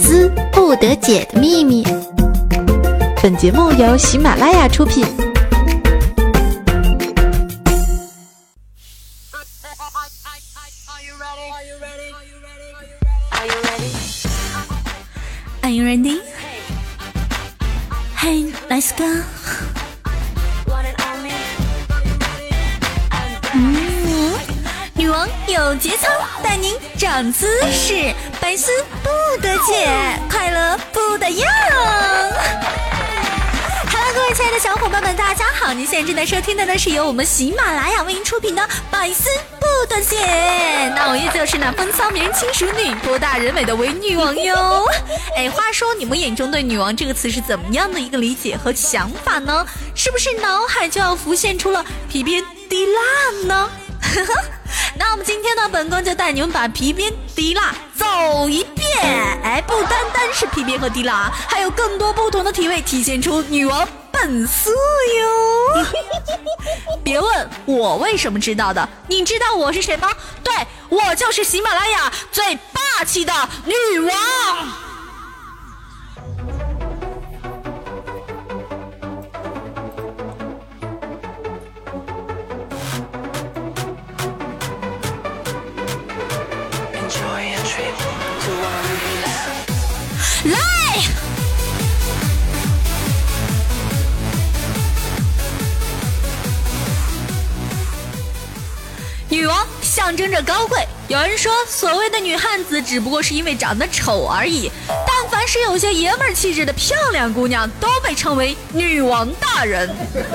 丝不得解的秘密。本节目由喜马拉雅出品。Are you ready? Hey, let's go. 嗯，女王有节操，带您长姿势，百思不得解，快乐不得样。Hello，各位亲爱的小伙伴们，大家好！您现在正在收听的呢，是由我们喜马拉雅为您出品的《百思不得解》。那我依旧是那风骚迷人轻熟女、博大人美的伪女王哟。哎，话说你们眼中对“女王”这个词是怎么样的一个理解和想法呢？是不是脑海就要浮现出了皮鞭滴蜡呢？那我们今天呢，本宫就带你们把皮鞭滴蜡走一遍。哎，不单单是皮鞭和滴蜡，还有更多不同的体位，体现出女王本色哟。别问我为什么知道的，你知道我是谁吗？对，我就是喜马拉雅最霸气的女王。女王象征着高贵。有人说，所谓的女汉子只不过是因为长得丑而已。但凡是有些爷们儿气质的漂亮姑娘，都被称为女王大人。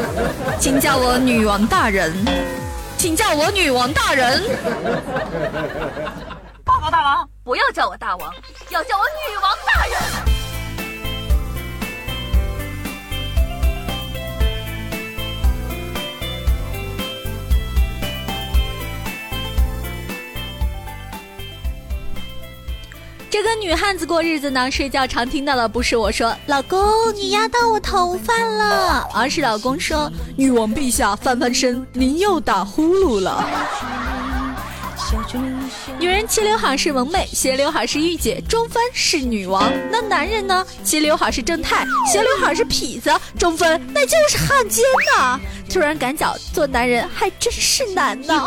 请叫我女王大人，请叫我女王大人。报告大王，不要叫我大王，要叫我女王大人。这跟女汉子过日子呢，睡觉常听到的不是我说“老公，你压到我头发了”，而是老公说“女王陛下，翻翻身，您又打呼噜了”。女人齐刘海是萌妹，斜刘海是御姐，中分是女王。那男人呢？齐刘海是正太，斜刘海是痞子，中分那就是汉奸呐！突然感觉做男人还真是难呢。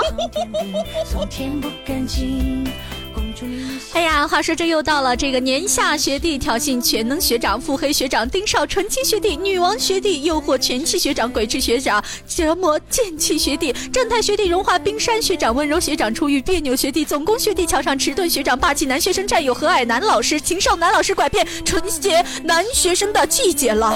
哎呀，话说这又到了这个年下学弟挑衅全能学长、腹黑学长、丁少纯情学弟、女王学弟诱惑全气学长、鬼畜学长折磨贱气学弟、正太学弟融化冰山学长、温柔学长出狱、别扭学弟总攻学弟、桥上迟钝学长、霸气男学生战友、和蔼男老师、禽兽男老师拐骗纯洁男学生的季节了。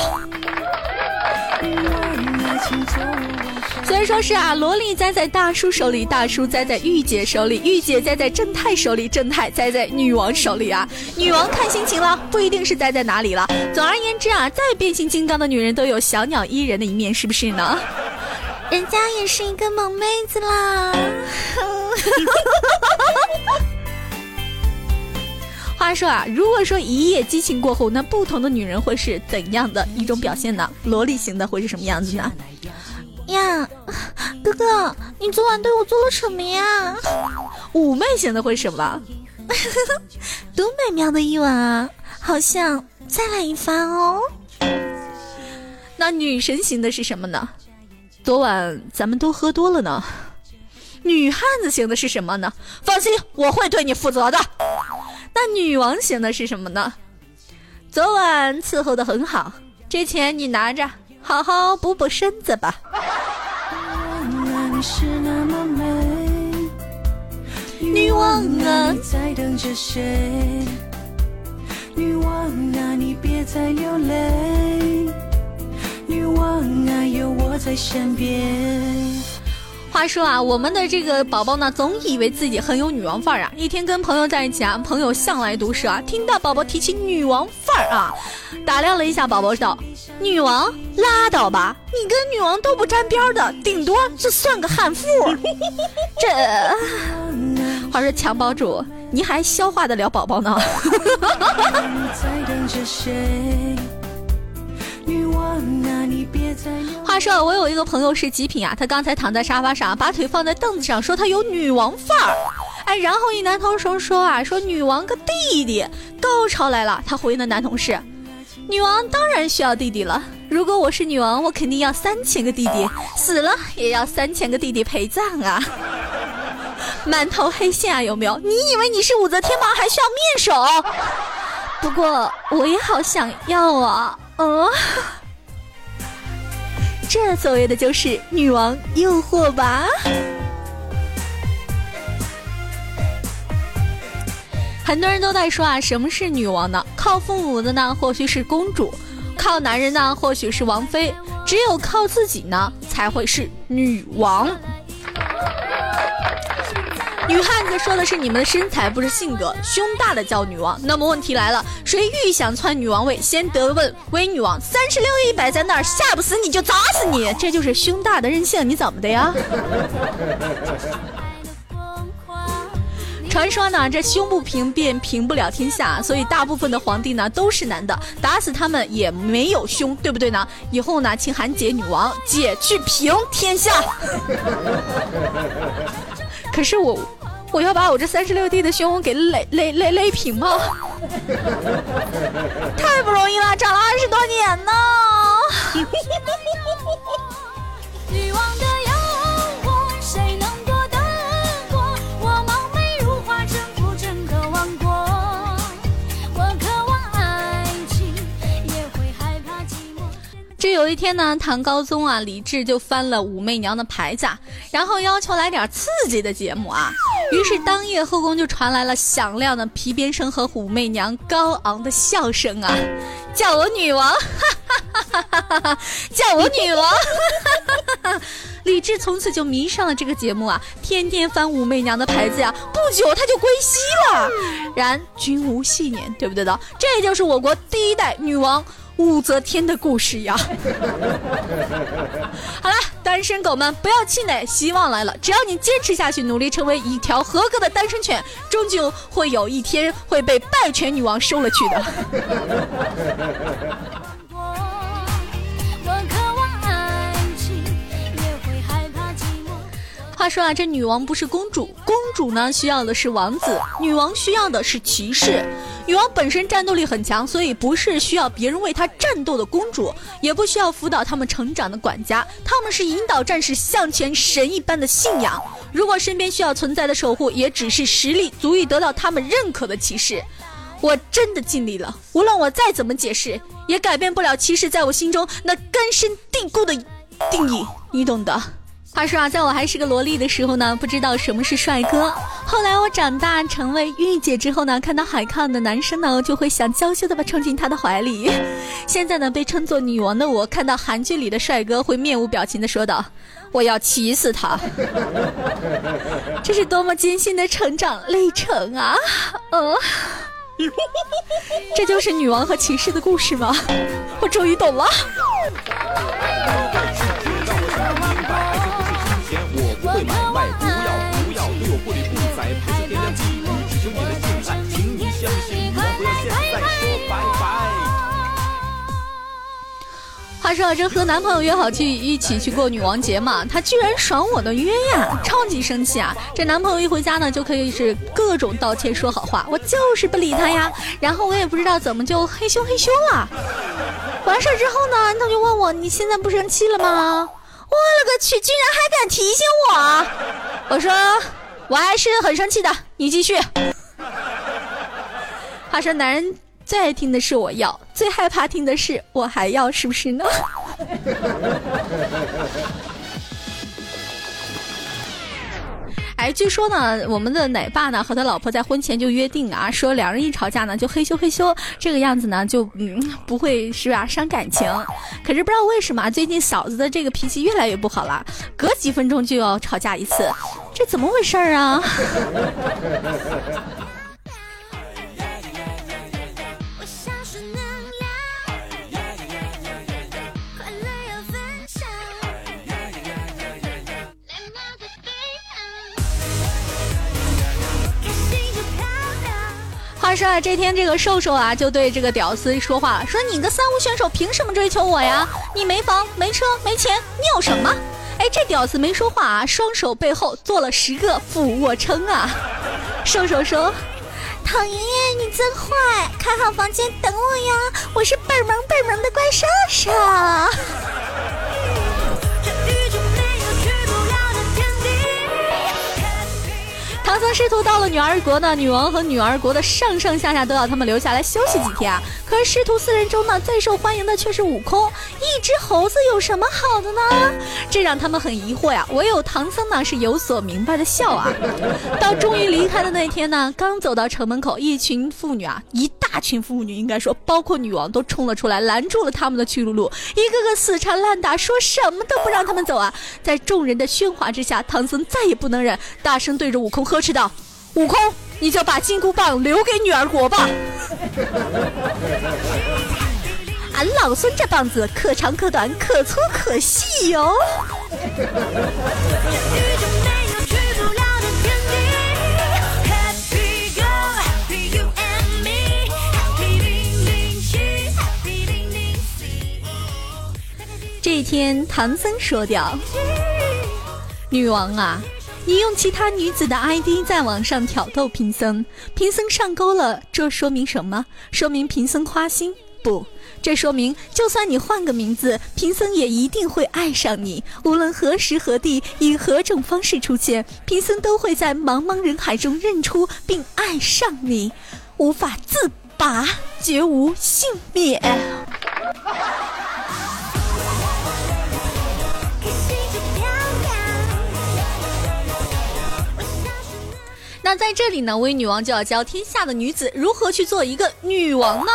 所以说是啊，萝莉栽在大叔手里，大叔栽在御姐手里，御姐栽在正太手里，正太栽在女王手里啊。女王看心情了，不一定是栽在哪里了。总而言之啊，再变形金刚的女人都有小鸟依人的一面，是不是呢？人家也是一个萌妹子啦。话说啊，如果说一夜激情过后，那不同的女人会是怎样的一种表现呢？萝莉型的会是什么样子呢？呀，哥哥，你昨晚对我做了什么呀？妩媚型的会什么？多美妙的一晚啊！好像再来一发哦。那女神型的是什么呢？昨晚咱们都喝多了呢。女汉子型的是什么呢？放心，我会对你负责的。那女王型的是什么呢？昨晚伺候的很好，这钱你拿着，好好补补身子吧。女王啊，在等着谁？女王啊，你别再流泪。女王啊，有我在身边。话说啊，我们的这个宝宝呢，总以为自己很有女王范儿啊。一天跟朋友在一起啊，朋友向来毒舌啊，听到宝宝提起女王范儿啊，打量了一下宝宝道：“女王拉倒吧，你跟女王都不沾边的，顶多就算个悍妇。” 这话说襁褓主，你还消化得了宝宝呢？你在等着谁话说我有一个朋友是极品啊，他刚才躺在沙发上，把腿放在凳子上，说他有女王范儿。哎，然后一男同事说啊，说女王个弟弟，高潮来了。他回应的男同事，女王当然需要弟弟了。如果我是女王，我肯定要三千个弟弟，死了也要三千个弟弟陪葬啊。满头黑线啊，有没有？你以为你是武则天吗？还需要面首？不过我也好想要啊，嗯。这所谓的就是女王诱惑吧？很多人都在说啊，什么是女王呢？靠父母的呢，或许是公主；靠男人呢，或许是王妃；只有靠自己呢，才会是女王。女汉子说的是你们的身材，不是性格。胸大的叫女王。那么问题来了，谁欲想篡女王位，先得问威女王。三十六亿摆在那儿，吓不死你就砸死你，这就是胸大的任性。你怎么的呀？传说呢，这胸不平便平不了天下，所以大部分的皇帝呢都是男的，打死他们也没有胸，对不对呢？以后呢，请喊姐女王，姐去平天下。可是我。我要把我这三十六 D 的胸给勒勒勒勒平吗？太不容易了，长了二十多年呢。这有一天呢，唐高宗啊，李治就翻了武媚娘的牌子，然后要求来点刺激的节目啊。于是当夜后宫就传来了响亮的皮鞭声和武媚娘高昂的笑声啊，叫我女王，哈哈哈哈哈哈叫我女王。哈哈哈哈哈李治从此就迷上了这个节目啊，天天翻武媚娘的牌子呀。不久他就归西了。然君无戏言，对不对的？这就是我国第一代女王。武则天的故事呀，好了，单身狗们不要气馁，希望来了，只要你坚持下去，努力成为一条合格的单身犬，终究会有一天会被败犬女王收了去的。话说啊，这女王不是公主，公主呢需要的是王子，女王需要的是骑士。女王本身战斗力很强，所以不是需要别人为她战斗的公主，也不需要辅导他们成长的管家，他们是引导战士向前神一般的信仰。如果身边需要存在的守护，也只是实力足以得到他们认可的骑士。我真的尽力了，无论我再怎么解释，也改变不了骑士在我心中那根深蒂固的定义，你懂的。话说啊，在我还是个萝莉的时候呢，不知道什么是帅哥。后来我长大成为御姐之后呢，看到海抗的男生呢，就会想娇羞的把冲进他的怀里。现在呢，被称作女王的我，看到韩剧里的帅哥会面无表情的说道：“我要骑死他。”这是多么艰辛的成长历程啊！嗯，这就是女王和骑士的故事吗？我终于懂了。话说这和男朋友约好去一起去过女王节嘛，他居然爽我的约呀，超级生气啊！这男朋友一回家呢，就可以是各种道歉说好话，我就是不理他呀。然后我也不知道怎么就嘿咻嘿咻了。完事儿之后呢，他就问我你现在不生气了吗？我勒个去，居然还敢提醒我！我说我还是很生气的，你继续。话说男人。最爱听的是我要，最害怕听的是我还要，是不是呢？哎，据说呢，我们的奶爸呢和他老婆在婚前就约定啊，说两人一吵架呢就嘿咻嘿咻，这个样子呢就嗯不会是吧伤感情。可是不知道为什么最近嫂子的这个脾气越来越不好了，隔几分钟就要吵架一次，这怎么回事儿啊？话说啊，这天这个瘦瘦啊就对这个屌丝说话了，说你个三无选手凭什么追求我呀？你没房没车没钱，你有什么？哎，这屌丝没说话啊，双手背后做了十个俯卧撑啊。瘦瘦说：“唐爷爷你真坏，开好房间等我呀，我是倍儿萌倍儿萌的怪兽兽。”唐僧师徒到了女儿国呢，女王和女儿国的上上下下都要他们留下来休息几天啊。可是师徒四人中呢，最受欢迎的却是悟空。一只猴子有什么好的呢？这让他们很疑惑呀。唯有唐僧呢是有所明白的笑啊。到终于离开的那天呢，刚走到城门口，一群妇女啊，一大群妇女应该说，包括女王都冲了出来，拦住了他们的去路路，一个个死缠烂打，说什么都不让他们走啊。在众人的喧哗之下，唐僧再也不能忍，大声对着悟空呵斥知道。悟空，你就把金箍棒留给女儿国吧。俺老孙这棒子可长可短，可粗可细哟。这一天，唐僧说掉：“女王啊。”你用其他女子的 ID 在网上挑逗贫僧，贫僧上钩了，这说明什么？说明贫僧花心？不，这说明就算你换个名字，贫僧也一定会爱上你。无论何时何地，以何种方式出现，贫僧都会在茫茫人海中认出并爱上你，无法自拔，绝无幸免。那在这里呢，微女王就要教天下的女子如何去做一个女王呢？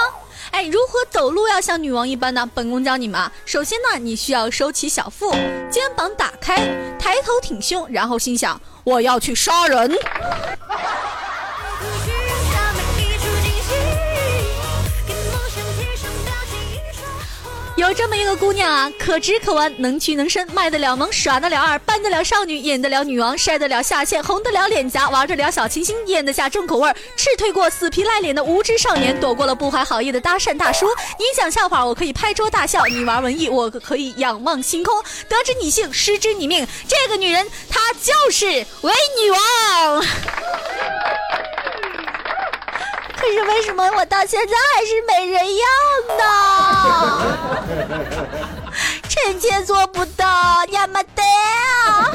哎，如何走路要像女王一般呢？本宫教你们啊。首先呢，你需要收起小腹，肩膀打开，抬头挺胸，然后心想我要去杀人。有这么一个姑娘啊，可直可弯，能屈能伸，卖得了萌，耍得了二，扮得了少女，演得了女王，晒得了下线，红得了脸颊，玩得了小清新，咽得下重口味，斥退过死皮赖脸的无知少年，躲过了不怀好意的搭讪大叔。你讲笑话，我可以拍桌大笑；你玩文艺，我可以仰望星空。得知你姓，失之你命。这个女人，她就是伪女王。可是为什么我到现在还是没人要呢？臣妾做不到，亚麻得啊！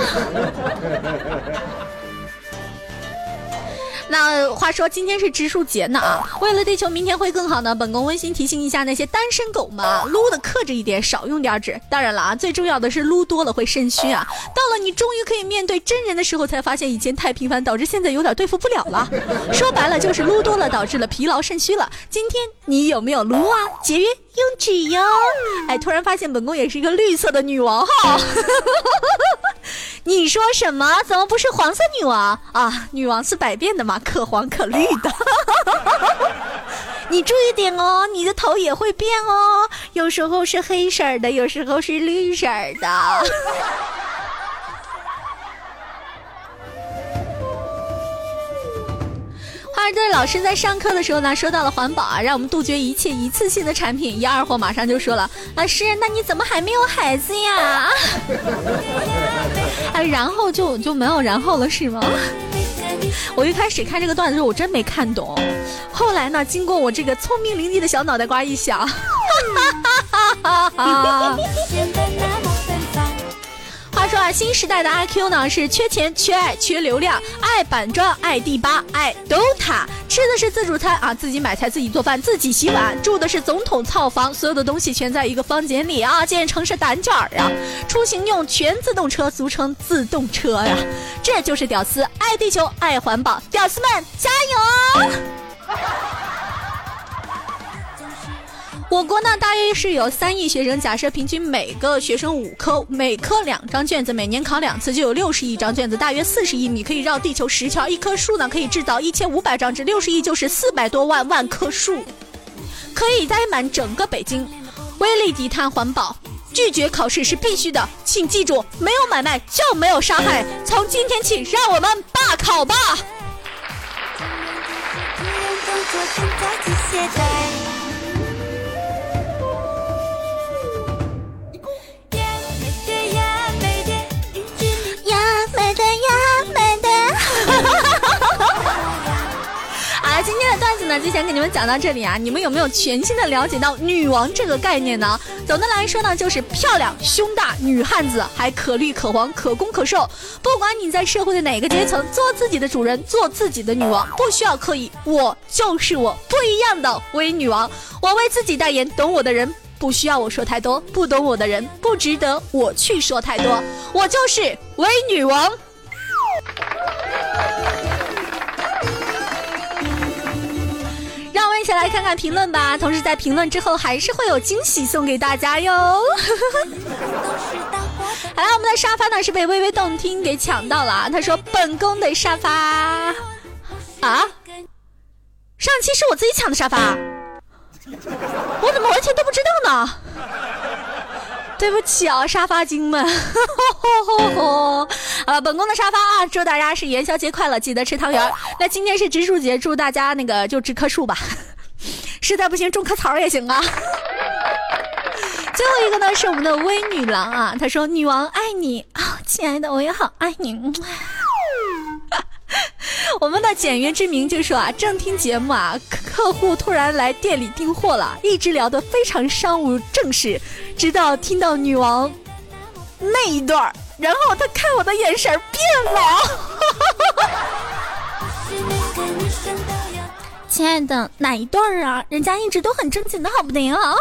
那话说今天是植树节呢啊，为了地球明天会更好呢，本宫温馨提醒一下那些单身狗们，撸的克制一点，少用点纸。当然了啊，最重要的是撸多了会肾虚啊。到了你终于可以面对真人的时候，才发现以前太频繁，导致现在有点对付不了了。说白了就是撸多了导致了疲劳肾虚了。今天你有没有撸啊？节约用纸哟。哎，突然发现本宫也是一个绿色的女王哈。你说什么？怎么不是黄色女王啊？女王是百变的嘛，可黄可绿的。你注意点哦，你的头也会变哦，有时候是黑色的，有时候是绿色的。二队老师在上课的时候呢，说到了环保啊，让我们杜绝一切一次性的产品。一二货马上就说了：“老师，那你怎么还没有孩子呀？” 哎，然后就就没有然后了是吗？我一开始看这个段子的时候，我真没看懂。后来呢，经过我这个聪明伶俐的小脑袋瓜一想，哈哈哈哈哈。话说啊，新时代的阿 Q 呢是缺钱、缺爱、缺流量，爱板砖、爱第八、爱 DOTA，吃的是自助餐啊，自己买菜、自己做饭、自己洗碗，住的是总统套房，所有的东西全在一个房间里啊，建成是单卷儿啊。出行用全自动车，俗称自动车呀，这就是屌丝，爱地球、爱环保，屌丝们加油！我国呢，大约是有三亿学生，假设平均每个学生五科，每科两张卷子，每年考两次，就有六十亿张卷子，大约四十亿米可以绕地球十圈，一棵树呢可以制造一千五百张纸，六十亿就是四百多万万棵树，可以栽满整个北京。威力低碳环保，拒绝考试是必须的，请记住，没有买卖就没有杀害。从今天起，让我们罢考吧。今天的段子呢，就先给你们讲到这里啊。你们有没有全新的了解到女王这个概念呢？总的来说呢，就是漂亮、胸大、女汉子，还可绿可黄、可攻可受。不管你在社会的哪个阶层，做自己的主人，做自己的女王，不需要刻意。我就是我，不一样的微女王。我为自己代言，懂我的人不需要我说太多，不懂我的人不值得我去说太多。我就是伪女王。让我们一起来看看评论吧。同时，在评论之后，还是会有惊喜送给大家哟。好了，我们的沙发呢是被微微动听给抢到了。他说：“本宫的沙发啊，上期是我自己抢的沙发，我怎么完全都不知道呢？”对不起啊，沙发精们！啊，本宫的沙发啊，祝大家是元宵节快乐，记得吃汤圆。那今天是植树节，祝大家那个就植棵树吧，实在不行种棵草也行啊。最后一个呢是我们的微女郎啊，她说：“女王爱你啊，亲爱的，我也好爱你。”我们的简约之名就说啊，正听节目啊，客户突然来店里订货了，一直聊得非常商务正式，直到听到女王那一段然后他看我的眼神变了。亲爱的，哪一段啊？人家一直都很正经的好不灵啊。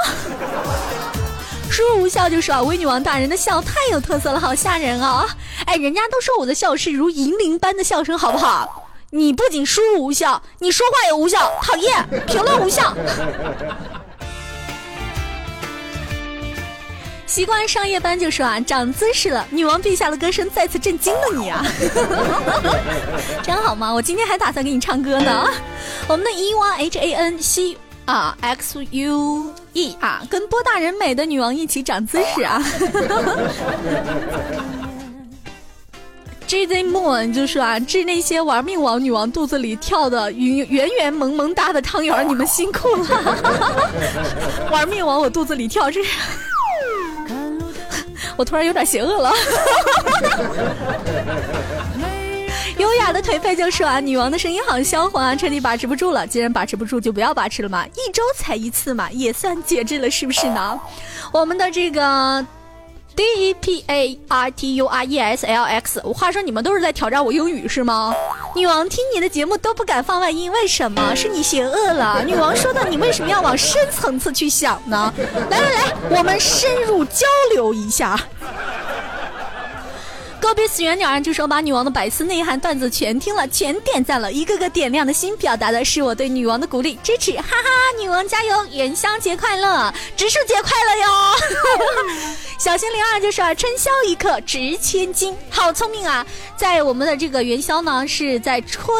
输入无效就是啊，微女王大人的笑太有特色了，好吓人啊！哎，人家都说我的笑是如银铃般的笑声，好不好？你不仅输入无效，你说话也无效，讨厌！评论无效。习惯上夜班就说啊，长姿势了，女王陛下的歌声再次震惊了你啊！这样好吗？我今天还打算给你唱歌呢。我们的 E Y H A N C 啊 X U E 啊，跟波大人美的女王一起长姿势啊！J Z Moon 就说啊，治那些玩命往女王肚子里跳的圆圆圆萌萌哒的汤圆，你们辛苦了。玩命往我肚子里跳，这我突然有点邪恶了。优雅的颓废就说啊，女王的声音好销魂啊，彻底把持不住了。既然把持不住，就不要把持了嘛，一周才一次嘛，也算节制了，是不是呢？我们的这个。D E P A R T U R E S L X，话说你们都是在挑战我英语是吗？女王听你的节目都不敢放外音，为什么？是你邪恶了？女王说的，你为什么要往深层次去想呢？来来来，我们深入交流一下。高比死圆鸟就说把女王的百思内涵段子全听了，全点赞了，一个个点亮的心，表达的是我对女王的鼓励支持，哈哈！女王加油，元宵节快乐，植树节快乐哟！小心灵儿就说春宵一刻值千金，好聪明啊！在我们的这个元宵呢，是在春。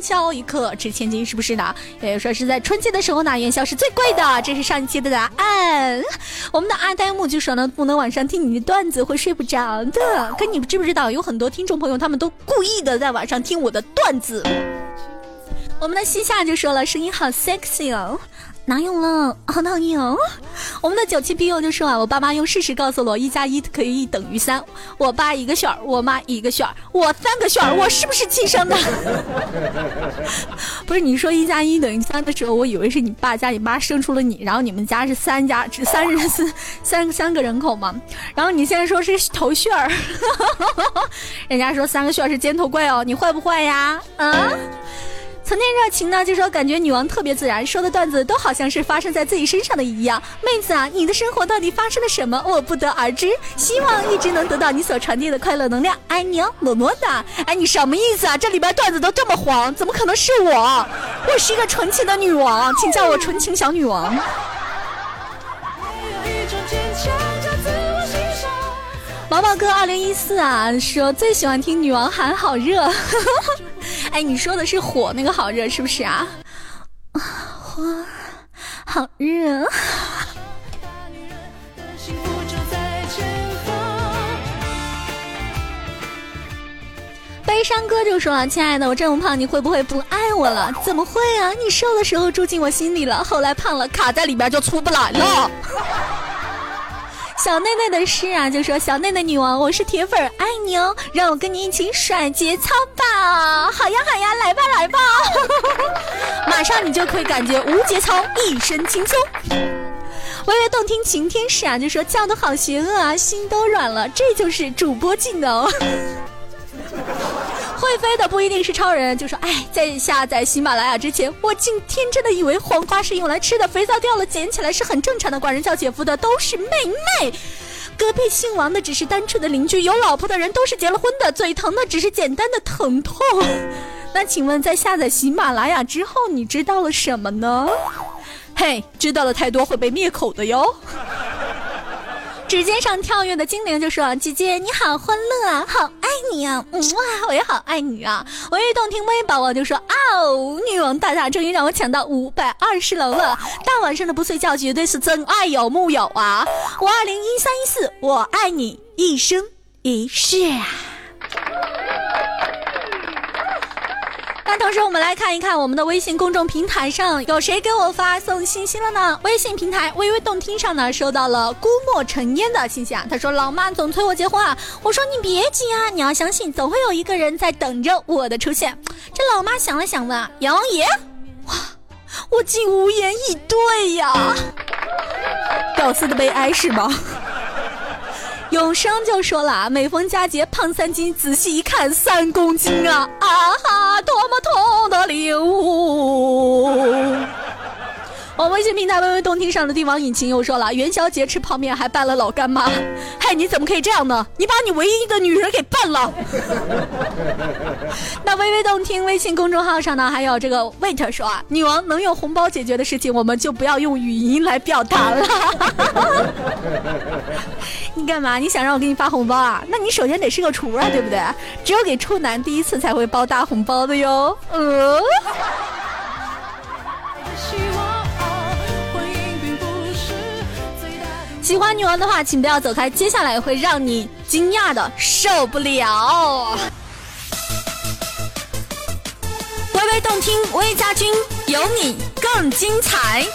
宵一刻值千金，是不是呢？也就说是在春节的时候呢，元宵是最贵的。这是上一期的答案。我们的阿呆木就说呢，不能晚上听你的段子会睡不着的。可你知不知道，有很多听众朋友他们都故意的在晚上听我的段子。我们的西夏就说了，声音好 sexy 哦。哪有了？好讨厌哦！我们的九七 B U 就说啊，我爸妈用事实告诉我，一加一可以等于三。我爸一个旋儿，我妈一个旋儿，我三个旋儿，我是不是亲生的？不是，你说一加一等于三的时候，我以为是你爸加你妈生出了你，然后你们家是三家，只三人三三三个人口嘛。然后你现在说是头旋儿，人家说三个旋儿是尖头怪哦，你坏不坏呀？啊？曾经热情呢，就说感觉女王特别自然，说的段子都好像是发生在自己身上的一样。妹子啊，你的生活到底发生了什么？我不得而知。希望一直能得到你所传递的快乐能量，爱你哦，么么哒。哎，你什么意思啊？这里边段子都这么黄，怎么可能是我？我是一个纯情的女王，请叫我纯情小女王。毛毛哥二零一四啊，说最喜欢听女王喊好热。哎，你说的是火那个好热是不是啊？火好热。悲伤哥就说：“亲爱的，我这么胖，你会不会不爱我了？怎么会啊？你瘦的时候住进我心里了，后来胖了卡在里边就出不来了。”小内内的诗啊，就说小内内女王，我是铁粉，爱你哦，让我跟你一起甩节操吧！好呀好呀，来吧来吧，马上你就可以感觉无节操，一身轻松。微微动听晴天使啊，就说叫的好邪恶啊，心都软了，这就是主播技能。会飞的不一定是超人，就说哎，在下载喜马拉雅之前，我竟天真的以为黄瓜是用来吃的，肥皂掉了捡起来是很正常的，管人叫姐夫的都是妹妹，隔壁姓王的只是单纯的邻居，有老婆的人都是结了婚的，嘴疼的只是简单的疼痛。那请问在下载喜马拉雅之后，你知道了什么呢？嘿，知道了太多会被灭口的哟。指尖上跳跃的精灵就说：“姐姐你好欢乐啊，好爱你啊，嗯哇，我也好爱你啊。”我一动听微宝宝就说：“啊哦，女王大大终于让我抢到五百二十楼了，大晚上的不睡觉绝对是真爱有木有啊？五二零一三一四，我爱你一生一世啊。”那同时，我们来看一看我们的微信公众平台上有谁给我发送信息了呢？微信平台微微动听上呢，收到了孤墨尘烟的信息啊。他说：“老妈总催我结婚啊。”我说：“你别急啊，你要相信，总会有一个人在等着我的出现。”这老妈想了想问：“阎王爷？”哇，我竟无言以对呀！屌丝的悲哀是吗？永生就说了啊，每逢佳节胖三斤，仔细一看三公斤啊！啊哈，多么痛的领悟！我微信平台微微动听上的帝王引擎又说了，元宵节吃泡面还扮了老干妈，嗨，你怎么可以这样呢？你把你唯一的女人给办了。那微微动听微信公众号上呢，还有这个 wait 说啊，女王能用红包解决的事情，我们就不要用语音来表达了。你干嘛？你想让我给你发红包啊？那你首先得是个厨啊，对不对？只有给处男第一次才会包大红包的哟。呃。喜欢女王的话，请不要走开，接下来会让你惊讶的受不了。微微动听，微家军有你更精彩。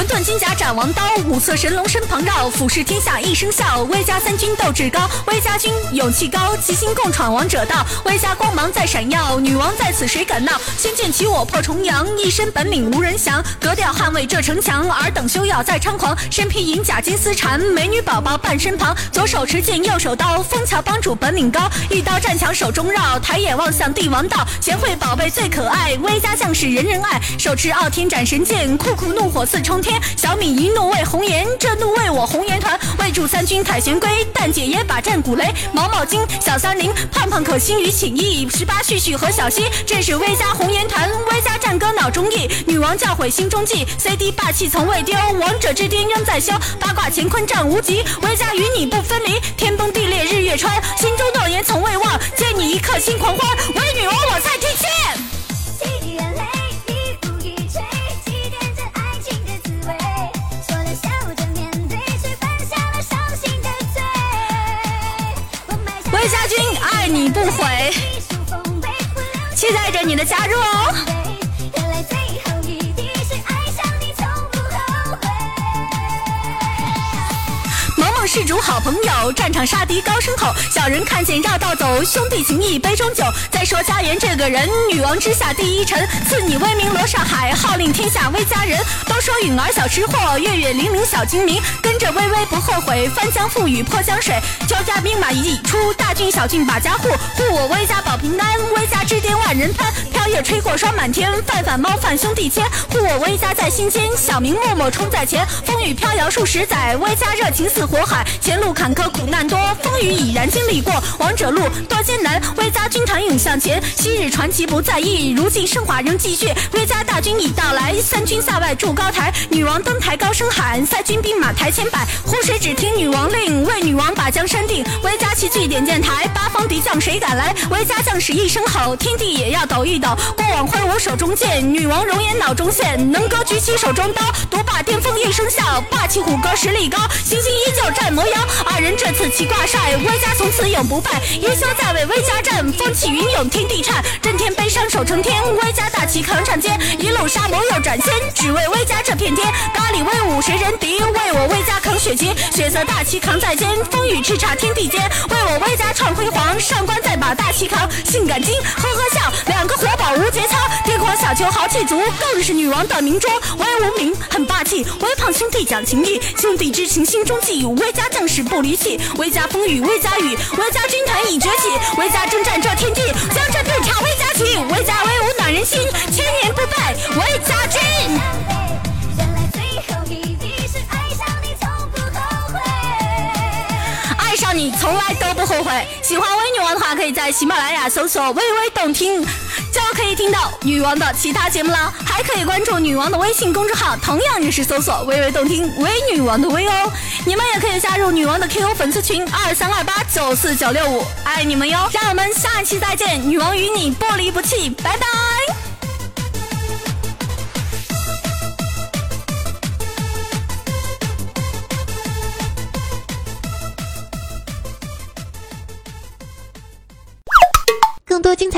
混沌金甲斩王刀，五色神龙身旁绕，俯视天下一声笑。威加三军斗志高，威加军勇气高，齐心共闯王者道。威加光芒在闪耀，女王在此谁敢闹？仙剑起我破重阳，一身本领无人降。格调捍卫这城墙，尔等休要再猖狂。身披银甲金丝缠，美女宝宝伴身旁。左手持剑，右手刀，枫桥帮主本领高。一刀战墙手中绕，抬眼望向帝王道。贤惠宝贝最可爱，威加将士人人爱。手持傲天斩神剑，酷酷怒火似冲天。小米一怒为红颜，这怒为我红颜团。为助三军凯旋归，但姐也把战鼓擂。毛毛精，小三零，胖胖可心于情意。十八旭旭和小溪，这是威家红颜团。威家战歌脑中意，女王教诲心中记。CD 霸气从未丢，王者之巅仍在修。八卦乾坤战无极，威家与你不分离。天崩地裂日月穿，心中诺言从未忘。见你一刻心狂欢，为女王我在提回，期待着你的加入哦。如好朋友，战场杀敌高声吼，小人看见绕道走，兄弟情谊杯中酒。再说家园这个人，女王之下第一臣，赐你威名罗刹海，号令天下威家人。都说允儿小吃货，月月零零小精明，跟着微微不后悔，翻江覆雨破江水。交加兵马已出，大军小郡把家护，护我威家保平安，威家之巅万人攀。飘叶吹过霜满天，饭饭猫饭兄弟牵，护我威家在心间，小明默默冲在前。风雨飘摇数十载，威家热情似火海，前路坎坷苦难多，风雨已然经历过，王者路多艰难，威家军团涌向前。昔日传奇不在意，如今升华仍继续。威家大军已到来，三军塞外筑高台，女王登台高声喊，三军兵马台前摆，湖水只听女王令，为女王把江山定。威家齐聚点箭台，八方敌将谁敢来？威家将士一声吼，天地也要抖一抖。过往挥舞手中剑，女王容颜脑中现，能歌举起手中刀，独霸巅峰一声笑，霸气虎哥实力高，星星依旧战战魔妖。二人这次齐挂帅，威家从此永不败。一休在位，威家战，风起云涌，天地颤。震天悲伤守成天，威家大旗扛上肩，一路杀魔又斩仙，只为威家这片天。咖喱威武谁人敌？为我威家扛血劫，血色大旗扛在肩，风雨叱咤天地间。为我威家创辉煌，上官再把大旗扛，性感精，呵呵笑，两个活宝无节操。天狂小球豪气足，更是女王的名桌。威无名很霸气，微胖兄弟讲情义，兄弟之情心中记。威家将士不离弃，威家风雨威家雨，威家军团已崛起，威家征战这天地，江山不差威家旗，威家威武暖人心，千年不败威家军。爱上你从不后悔。爱上你从来都不后悔。喜欢微女王的话，可以在喜马拉雅搜索“微微动听”，就可以听到女王的其他节目了。还可以关注女王的微信公众号，同样也是搜索“微微动听”微女王的微哦。你们也可以加入女王的 QQ 粉丝群二三二八九四九六五，爱你们哟！让我们下期再见，女王与你不离不弃，拜拜。